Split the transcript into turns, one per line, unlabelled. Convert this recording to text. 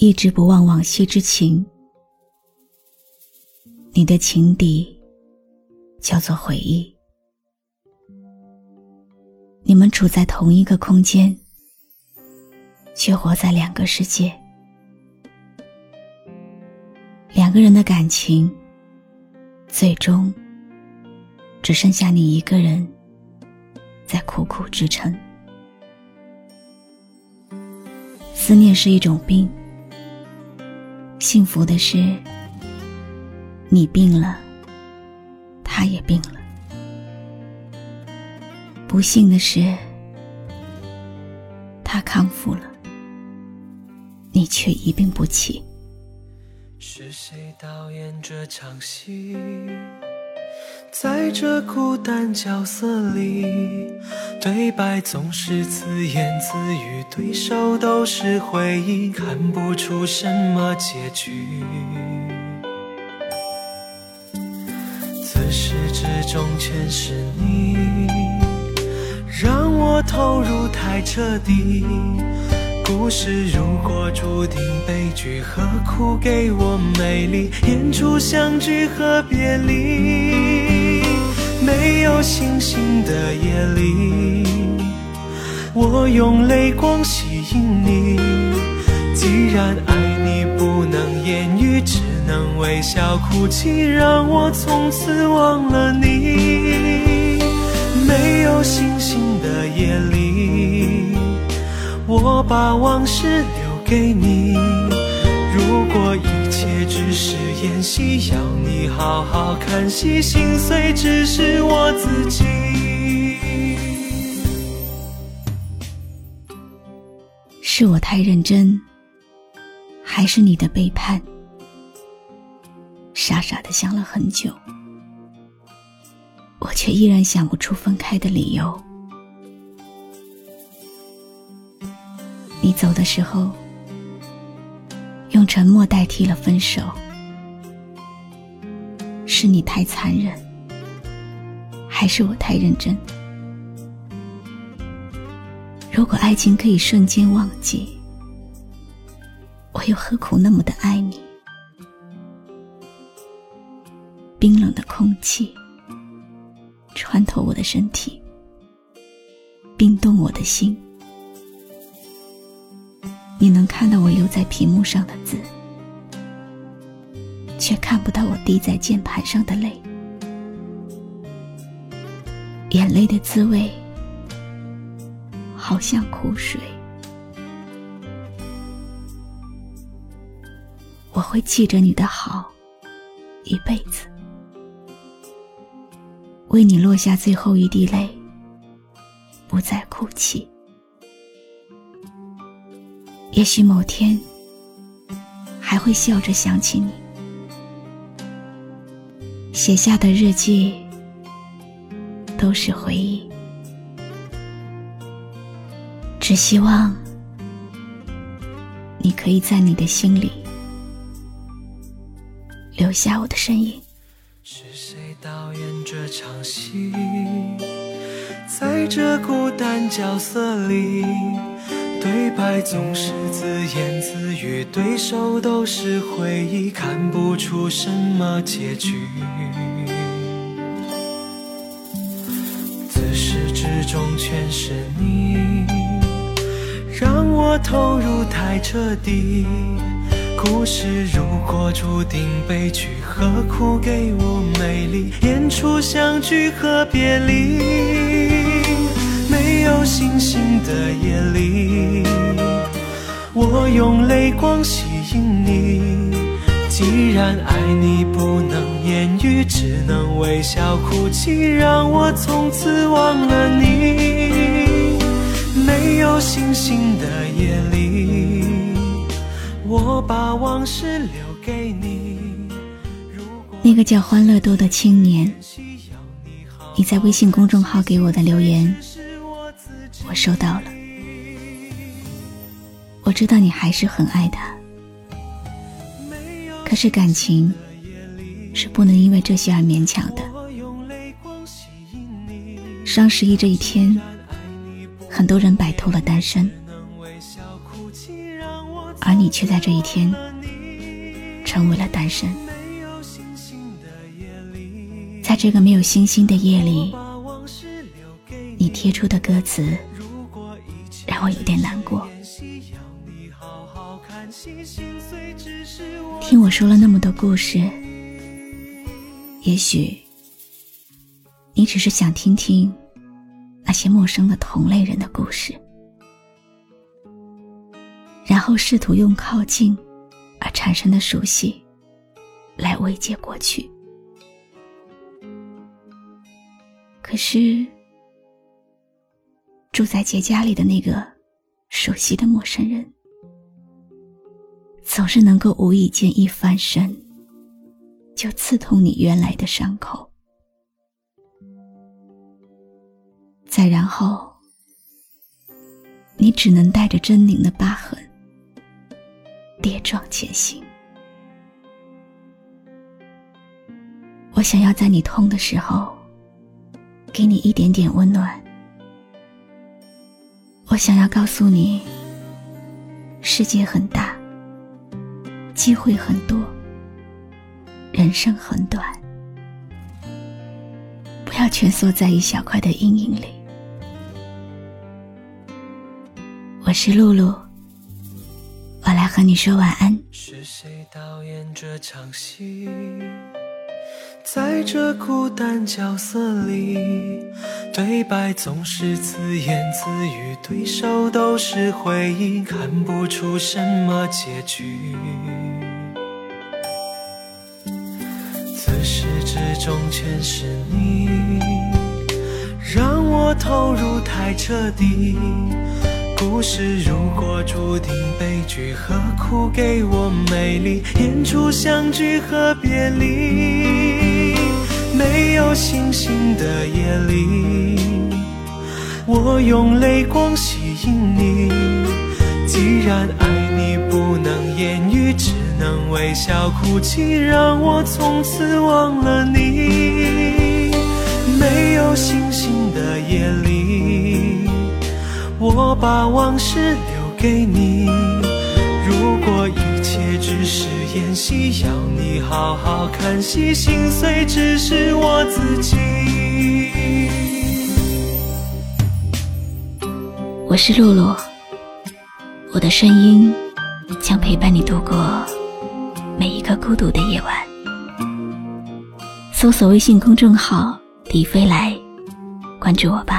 一直不忘往昔之情。你的情敌叫做回忆。你们处在同一个空间，却活在两个世界。两个人的感情，最终只剩下你一个人在苦苦支撑。思念是一种病，幸福的是，你病了，他也病了；不幸的是，他康复了，你却一病不起。
是谁导演这场戏？在这孤单角色里，对白总是自言自语，对手都是回忆，看不出什么结局。自始至终全是你，让我投入太彻底。故事如果注定悲剧，何苦给我美丽演出相聚和别离？没有星星的夜里，我用泪光吸引你。既然爱你不能言语，只能微笑哭泣，让我从此忘了你。没有星星的夜里。我把往事留给你。如果一切只是演戏，要你好好看戏，心碎只是
是我太认真，还是你的背叛？傻傻的想了很久，我却依然想不出分开的理由。你走的时候，用沉默代替了分手，是你太残忍，还是我太认真？如果爱情可以瞬间忘记，我又何苦那么的爱你？冰冷的空气穿透我的身体，冰冻我的心。你能看到我留在屏幕上的字，却看不到我滴在键盘上的泪。眼泪的滋味，好像苦水。我会记着你的好，一辈子，为你落下最后一滴泪，不再哭泣。也许某天还会笑着想起你写下的日记，都是回忆。只希望你可以在你的心里留下我的身影。
是谁导演这场戏？在这孤单角色里。对白总是自言自语，对手都是回忆，看不出什么结局。自始至终全是你，我投入太彻底。故事如果注定悲剧，何苦给我美丽演出相聚和别离？没有星星的夜里，我用泪光吸引你。既然爱你不能言语，只能微笑哭泣，让我从此忘了你。没有星星的夜里，我。把往事留给你。
那个叫欢乐多的青年，你在微信公众号给我的留言，我收到了。我知道你还是很爱他，可是感情是不能因为这些而勉强的。双十一这一天，很多人摆脱了单身，而你却在这一天成为了单身。在这个没有星星的夜里，你贴出的歌词让我有点难过。听我说了那么多故事，也许你只是想听听那些陌生的同类人的故事，然后试图用靠近而产生的熟悉来慰藉过去。可是，住在杰家里的那个熟悉的陌生人。总是能够无意间一翻身，就刺痛你原来的伤口，再然后，你只能带着狰狞的疤痕，跌撞前行。我想要在你痛的时候，给你一点点温暖。我想要告诉你，世界很大。机会很多，人生很短，不要蜷缩在一小块的阴影里。是露露，我来和你说晚安。
是谁导演这场戏？在这孤单角色里，对白总是自言自语，对手都是回忆，看不出什么结局。自始至终全是你，让我投入太彻底。故事如果注定悲剧，何苦给我美丽？演出相聚和别离，没有星星的夜里，我用泪光吸引你。既然爱你不能言语，只能微笑哭泣，让我从此忘了你。没有星星的夜里，我把往事留给你。如果一切只是演戏，要你好好看戏，心碎只是我自己。
我是露露，我的声音将陪伴你度过。每一个孤独的夜晚，搜索微信公众号“李飞来”，关注我吧。